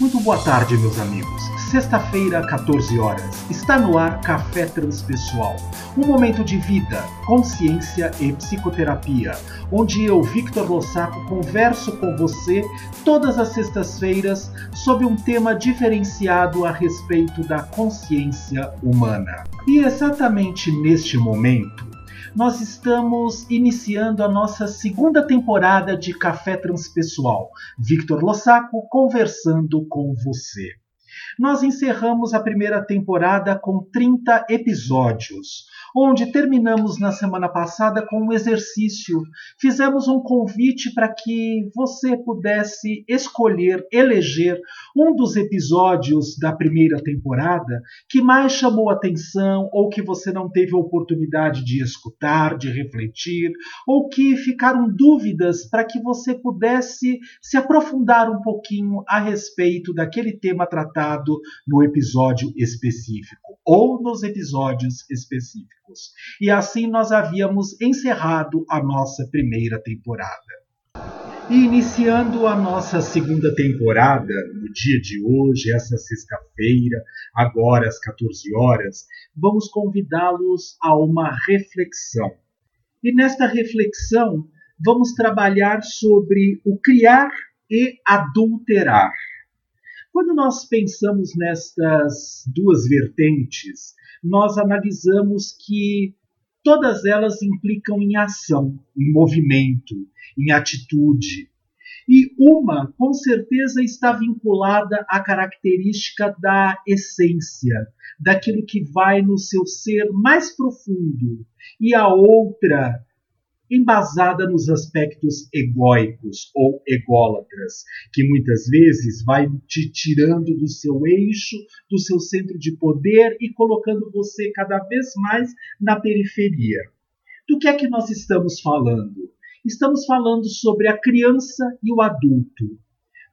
Muito boa tarde, meus amigos. Sexta-feira, 14 horas. Está no ar Café Transpessoal. Um momento de vida, consciência e psicoterapia, onde eu, Victor Lossaco, converso com você todas as sextas-feiras sobre um tema diferenciado a respeito da consciência humana. E exatamente neste momento, nós estamos iniciando a nossa segunda temporada de Café Transpessoal. Victor Lossaco conversando com você. Nós encerramos a primeira temporada com 30 episódios, onde terminamos na semana passada com um exercício. Fizemos um convite para que você pudesse escolher, eleger um dos episódios da primeira temporada que mais chamou atenção ou que você não teve oportunidade de escutar, de refletir, ou que ficaram dúvidas para que você pudesse se aprofundar um pouquinho a respeito daquele tema tratado no episódio específico ou nos episódios específicos. E assim nós havíamos encerrado a nossa primeira temporada. E iniciando a nossa segunda temporada, no dia de hoje, essa sexta-feira, agora às 14 horas, vamos convidá-los a uma reflexão. E nesta reflexão, vamos trabalhar sobre o criar e adulterar. Quando nós pensamos nestas duas vertentes, nós analisamos que todas elas implicam em ação, em movimento, em atitude. E uma, com certeza, está vinculada à característica da essência, daquilo que vai no seu ser mais profundo, e a outra embasada nos aspectos egóicos ou ególatras, que muitas vezes vai te tirando do seu eixo, do seu centro de poder e colocando você cada vez mais na periferia. Do que é que nós estamos falando? Estamos falando sobre a criança e o adulto.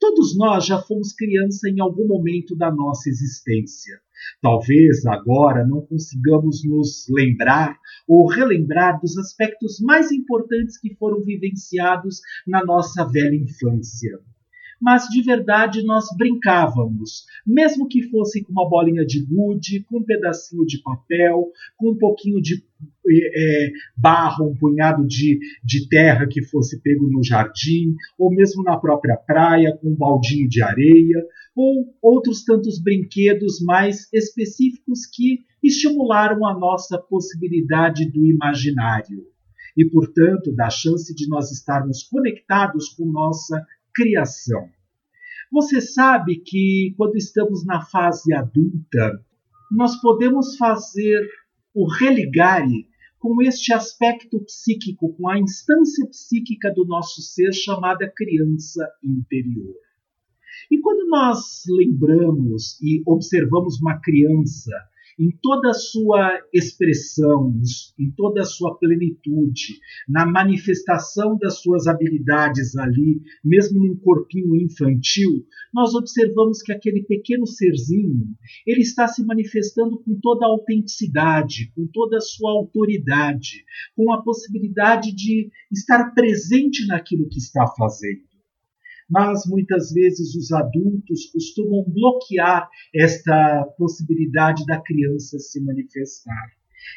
Todos nós já fomos criança em algum momento da nossa existência. Talvez agora não consigamos nos lembrar ou relembrar dos aspectos mais importantes que foram vivenciados na nossa velha infância. Mas de verdade nós brincávamos, mesmo que fosse com uma bolinha de gude, com um pedacinho de papel, com um pouquinho de é, barro, um punhado de, de terra que fosse pego no jardim, ou mesmo na própria praia, com um baldinho de areia ou outros tantos brinquedos mais específicos que estimularam a nossa possibilidade do imaginário e, portanto, da chance de nós estarmos conectados com nossa criação. Você sabe que quando estamos na fase adulta, nós podemos fazer o religare com este aspecto psíquico, com a instância psíquica do nosso ser chamada criança interior. E quando nós lembramos e observamos uma criança em toda a sua expressão, em toda a sua plenitude, na manifestação das suas habilidades ali, mesmo num corpinho infantil, nós observamos que aquele pequeno serzinho, ele está se manifestando com toda a autenticidade, com toda a sua autoridade, com a possibilidade de estar presente naquilo que está fazendo mas muitas vezes os adultos costumam bloquear esta possibilidade da criança se manifestar.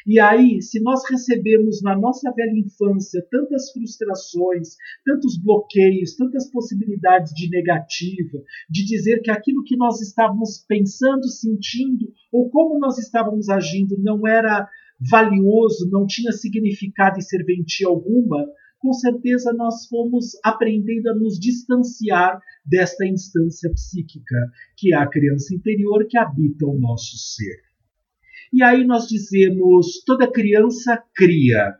E aí, se nós recebemos na nossa velha infância tantas frustrações, tantos bloqueios, tantas possibilidades de negativa, de dizer que aquilo que nós estávamos pensando, sentindo ou como nós estávamos agindo não era valioso, não tinha significado e serventia alguma, com certeza nós fomos aprendendo a nos distanciar desta instância psíquica, que é a criança interior que habita o nosso ser. E aí nós dizemos: toda criança cria,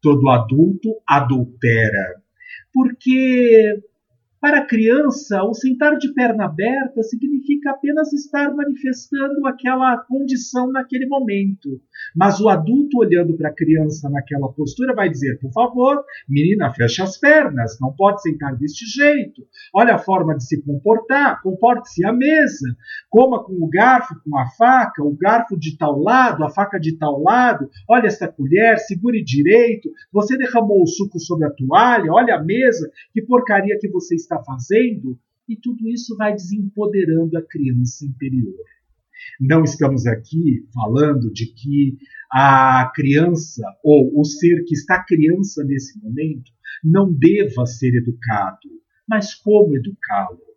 todo adulto adultera. Porque para a criança, o sentar de perna aberta significa apenas estar manifestando aquela condição naquele momento. Mas o adulto olhando para a criança naquela postura vai dizer: por favor, menina, feche as pernas, não pode sentar deste jeito. Olha a forma de se comportar, comporte-se à mesa, coma com o garfo, com a faca, o garfo de tal lado, a faca de tal lado. Olha esta colher, segure direito. Você derramou o suco sobre a toalha, olha a mesa, que porcaria que você está fazendo. e tudo isso vai desempoderando a criança interior. Não estamos aqui falando de que a criança ou o ser que está criança nesse momento não deva ser educado, mas como educá-lo.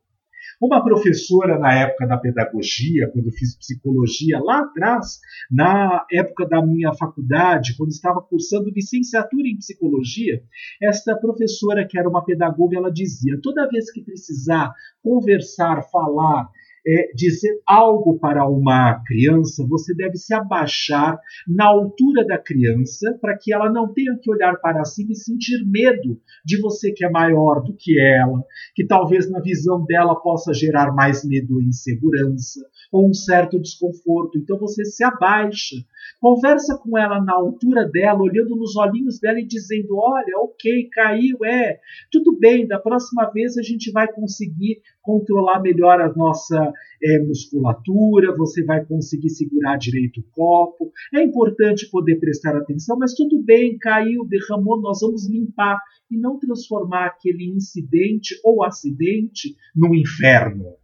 Uma professora na época da pedagogia, quando fiz psicologia lá atrás, na época da minha faculdade, quando estava cursando licenciatura em psicologia, esta professora, que era uma pedagoga, ela dizia: toda vez que precisar conversar, falar, é, dizer algo para uma criança, você deve se abaixar na altura da criança para que ela não tenha que olhar para cima e sentir medo de você que é maior do que ela, que talvez na visão dela possa gerar mais medo e insegurança ou um certo desconforto. Então você se abaixa, conversa com ela na altura dela, olhando nos olhinhos dela e dizendo: Olha, ok, caiu, é, tudo bem, da próxima vez a gente vai conseguir controlar melhor a nossa é, musculatura, você vai conseguir segurar direito o copo. É importante poder prestar atenção, mas tudo bem, caiu, derramou, nós vamos limpar e não transformar aquele incidente ou acidente num inferno.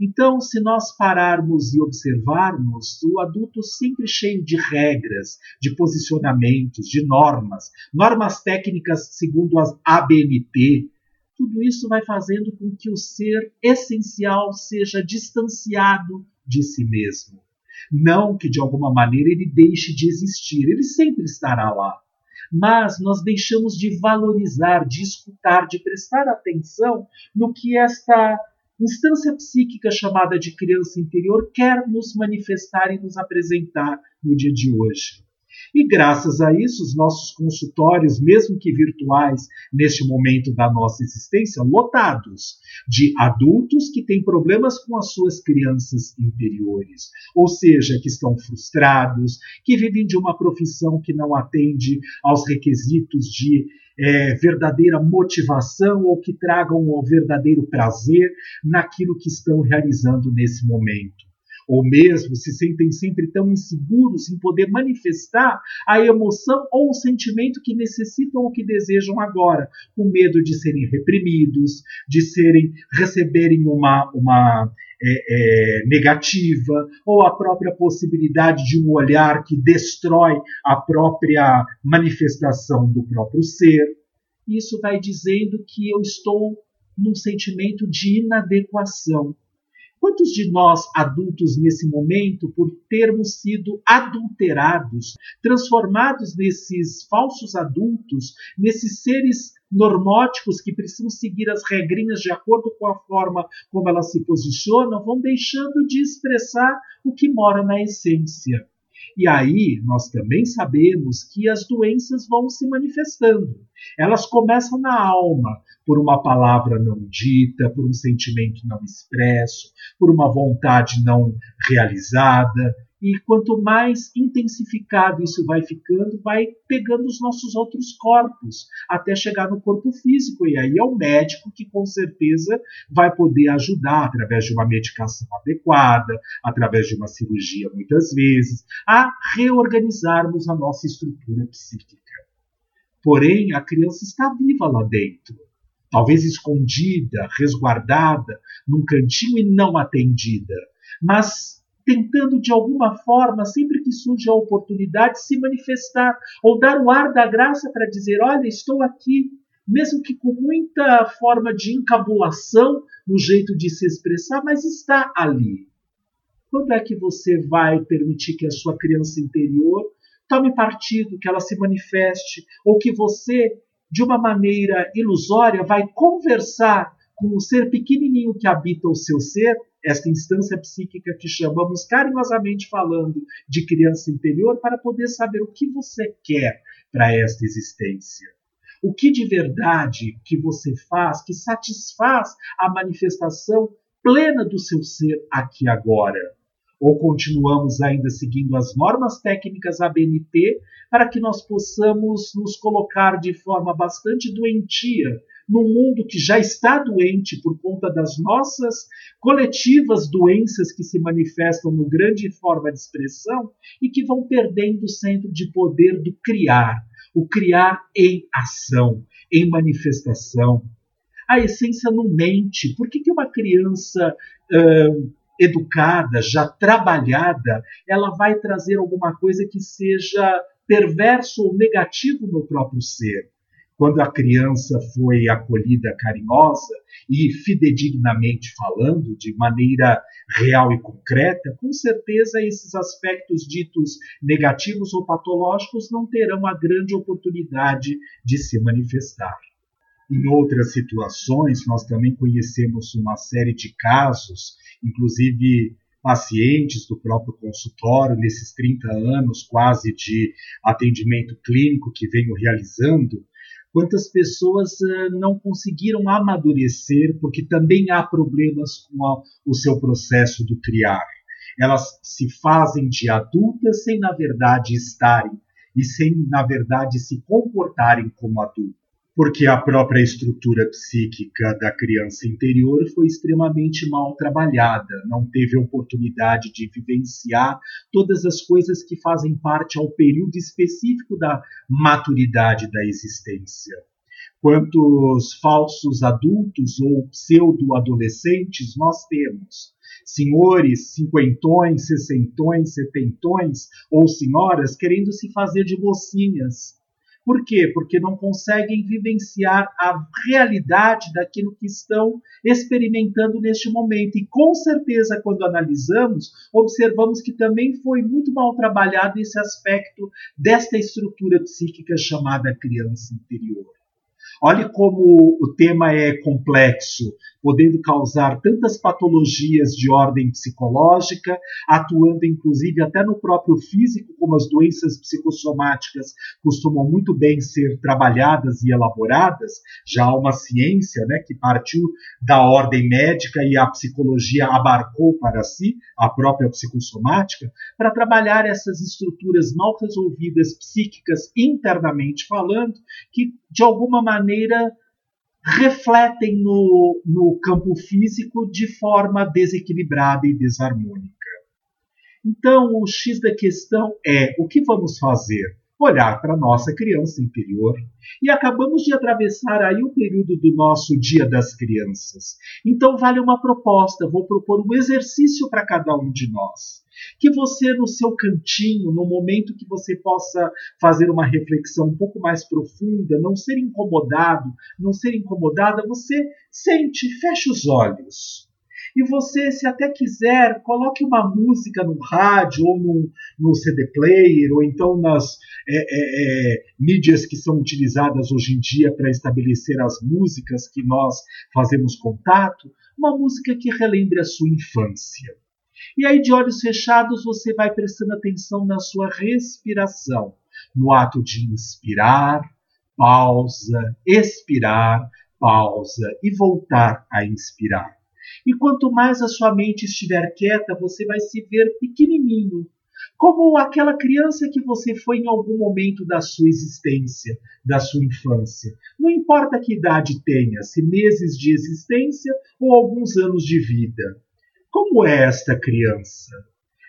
Então, se nós pararmos e observarmos, o adulto sempre cheio de regras, de posicionamentos, de normas, normas técnicas segundo as ABNT, tudo isso vai fazendo com que o ser essencial seja distanciado de si mesmo. Não que de alguma maneira ele deixe de existir, ele sempre estará lá. Mas nós deixamos de valorizar, de escutar, de prestar atenção no que esta instância psíquica chamada de criança interior quer nos manifestar e nos apresentar no dia de hoje. E graças a isso, os nossos consultórios, mesmo que virtuais, neste momento da nossa existência, lotados de adultos que têm problemas com as suas crianças interiores, ou seja, que estão frustrados, que vivem de uma profissão que não atende aos requisitos de é, verdadeira motivação ou que tragam um verdadeiro prazer naquilo que estão realizando nesse momento ou mesmo se sentem sempre tão inseguros em poder manifestar a emoção ou o sentimento que necessitam ou que desejam agora, com medo de serem reprimidos, de serem receberem uma, uma é, é, negativa, ou a própria possibilidade de um olhar que destrói a própria manifestação do próprio ser. Isso vai dizendo que eu estou num sentimento de inadequação Quantos de nós, adultos nesse momento, por termos sido adulterados, transformados nesses falsos adultos, nesses seres normóticos que precisam seguir as regrinhas de acordo com a forma como elas se posicionam, vão deixando de expressar o que mora na essência. E aí nós também sabemos que as doenças vão se manifestando. Elas começam na alma, por uma palavra não dita, por um sentimento não expresso, por uma vontade não realizada. E quanto mais intensificado isso vai ficando, vai pegando os nossos outros corpos, até chegar no corpo físico. E aí é o médico que com certeza vai poder ajudar, através de uma medicação adequada, através de uma cirurgia, muitas vezes, a reorganizarmos a nossa estrutura psíquica. Porém, a criança está viva lá dentro talvez escondida, resguardada num cantinho e não atendida, mas tentando de alguma forma, sempre que surge a oportunidade, se manifestar ou dar o ar da graça para dizer: Olha, estou aqui, mesmo que com muita forma de encabulação no jeito de se expressar, mas está ali. Quando é que você vai permitir que a sua criança interior tome partido, que ela se manifeste, ou que você de uma maneira ilusória, vai conversar com o ser pequenininho que habita o seu ser, esta instância psíquica que chamamos carinhosamente falando de criança interior, para poder saber o que você quer para esta existência. O que de verdade que você faz que satisfaz a manifestação plena do seu ser aqui agora ou continuamos ainda seguindo as normas técnicas ABNT para que nós possamos nos colocar de forma bastante doentia num mundo que já está doente por conta das nossas coletivas doenças que se manifestam no grande forma de expressão e que vão perdendo o centro de poder do criar, o criar em ação, em manifestação. A essência não mente. Por que, que uma criança educada, já trabalhada, ela vai trazer alguma coisa que seja perverso ou negativo no próprio ser? Quando a criança foi acolhida carinhosa e fidedignamente falando, de maneira real e concreta, com certeza esses aspectos ditos negativos ou patológicos não terão a grande oportunidade de se manifestar. Em outras situações, nós também conhecemos uma série de casos, inclusive pacientes do próprio consultório, nesses 30 anos quase de atendimento clínico que venho realizando, quantas pessoas uh, não conseguiram amadurecer, porque também há problemas com o seu processo do criar. Elas se fazem de adultas sem, na verdade, estarem e sem, na verdade, se comportarem como adultas porque a própria estrutura psíquica da criança interior foi extremamente mal trabalhada, não teve oportunidade de vivenciar todas as coisas que fazem parte ao período específico da maturidade da existência. Quantos falsos adultos ou pseudo-adolescentes nós temos? Senhores, cinquentões, sessentões, setentões ou senhoras querendo se fazer de mocinhas, por quê? Porque não conseguem vivenciar a realidade daquilo que estão experimentando neste momento. E com certeza, quando analisamos, observamos que também foi muito mal trabalhado esse aspecto desta estrutura psíquica chamada criança interior. Olhe como o tema é complexo, podendo causar tantas patologias de ordem psicológica, atuando inclusive até no próprio físico, como as doenças psicossomáticas costumam muito bem ser trabalhadas e elaboradas. Já há uma ciência né, que partiu da ordem médica e a psicologia abarcou para si, a própria psicossomática, para trabalhar essas estruturas mal resolvidas psíquicas internamente falando, que de alguma maneira refletem no, no campo físico de forma desequilibrada e desarmônica. Então, o X da questão é: o que vamos fazer? Olhar para a nossa criança interior. E acabamos de atravessar aí o período do nosso Dia das Crianças. Então, vale uma proposta. Vou propor um exercício para cada um de nós que você, no seu cantinho, no momento que você possa fazer uma reflexão um pouco mais profunda, não ser incomodado, não ser incomodada, você sente, feche os olhos. E você, se até quiser, coloque uma música no rádio ou no, no CD player, ou então nas é, é, é, mídias que são utilizadas hoje em dia para estabelecer as músicas que nós fazemos contato, uma música que relembre a sua infância. E aí, de olhos fechados, você vai prestando atenção na sua respiração, no ato de inspirar, pausa, expirar, pausa e voltar a inspirar. E quanto mais a sua mente estiver quieta, você vai se ver pequenininho, como aquela criança que você foi em algum momento da sua existência, da sua infância. Não importa que idade tenha, se meses de existência ou alguns anos de vida. Como é esta criança?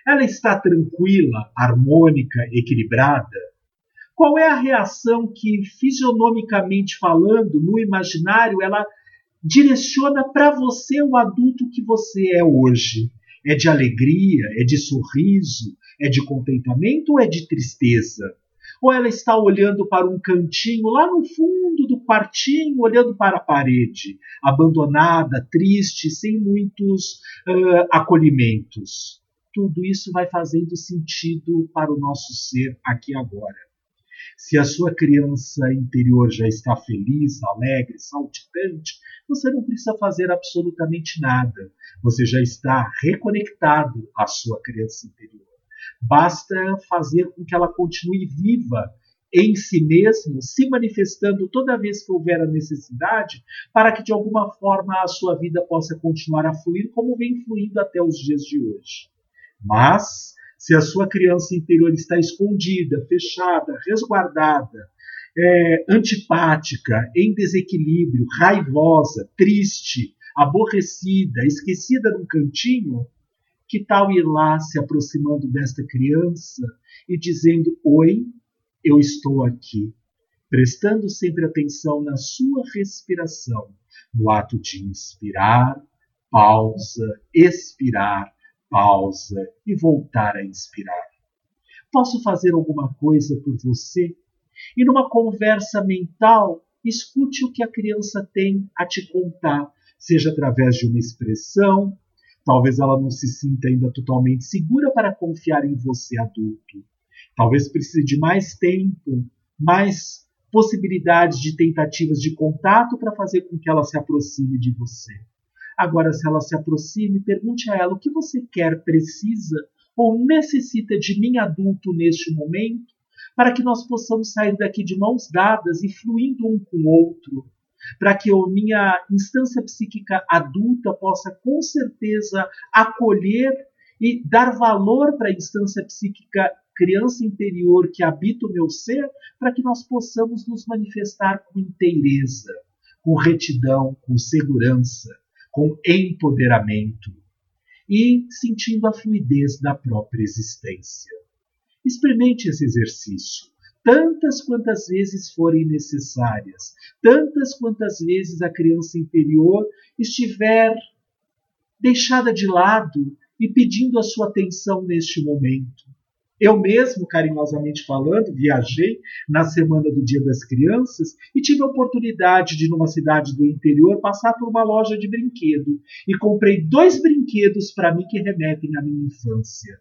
Ela está tranquila, harmônica, equilibrada? Qual é a reação que, fisionomicamente falando, no imaginário, ela direciona para você o adulto que você é hoje? É de alegria? É de sorriso? É de contentamento ou é de tristeza? Ou ela está olhando para um cantinho lá no fundo do quartinho, olhando para a parede, abandonada, triste, sem muitos uh, acolhimentos. Tudo isso vai fazendo sentido para o nosso ser aqui agora. Se a sua criança interior já está feliz, alegre, saltitante, você não precisa fazer absolutamente nada. Você já está reconectado à sua criança interior. Basta fazer com que ela continue viva em si mesmo, se manifestando toda vez que houver a necessidade, para que de alguma forma a sua vida possa continuar a fluir como vem fluindo até os dias de hoje. Mas, se a sua criança interior está escondida, fechada, resguardada, é, antipática, em desequilíbrio, raivosa, triste, aborrecida, esquecida num cantinho, que tal ir lá se aproximando desta criança e dizendo: Oi, eu estou aqui, prestando sempre atenção na sua respiração, no ato de inspirar, pausa, expirar, pausa e voltar a inspirar. Posso fazer alguma coisa por você? E numa conversa mental, escute o que a criança tem a te contar, seja através de uma expressão, talvez ela não se sinta ainda totalmente segura para confiar em você adulto. Talvez precise de mais tempo, mais possibilidades de tentativas de contato para fazer com que ela se aproxime de você. Agora, se ela se aproxime, pergunte a ela o que você quer, precisa ou necessita de mim adulto neste momento, para que nós possamos sair daqui de mãos dadas e fluindo um com o outro, para que a minha instância psíquica adulta possa com certeza acolher e dar valor para a instância psíquica criança interior que habita o meu ser, para que nós possamos nos manifestar com inteireza, com retidão, com segurança, com empoderamento e sentindo a fluidez da própria existência. Experimente esse exercício tantas quantas vezes forem necessárias, tantas quantas vezes a criança interior estiver deixada de lado e pedindo a sua atenção neste momento. Eu mesmo, carinhosamente falando, viajei na semana do Dia das Crianças e tive a oportunidade de, numa cidade do interior, passar por uma loja de brinquedo e comprei dois brinquedos para mim que remetem à minha infância.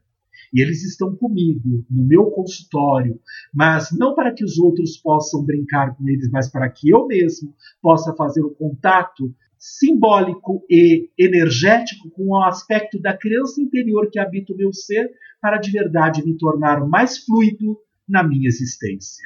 E eles estão comigo, no meu consultório, mas não para que os outros possam brincar com eles, mas para que eu mesmo possa fazer o contato simbólico e energético com o aspecto da criança interior que habita o meu ser, para de verdade me tornar mais fluido na minha existência.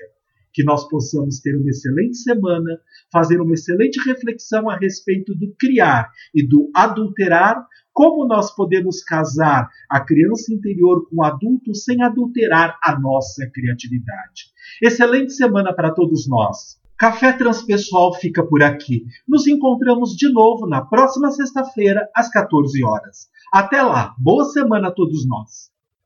Que nós possamos ter uma excelente semana, fazer uma excelente reflexão a respeito do criar e do adulterar, como nós podemos casar a criança interior com o adulto sem adulterar a nossa criatividade. Excelente semana para todos nós. Café Transpessoal fica por aqui. Nos encontramos de novo na próxima sexta-feira, às 14 horas. Até lá, boa semana a todos nós.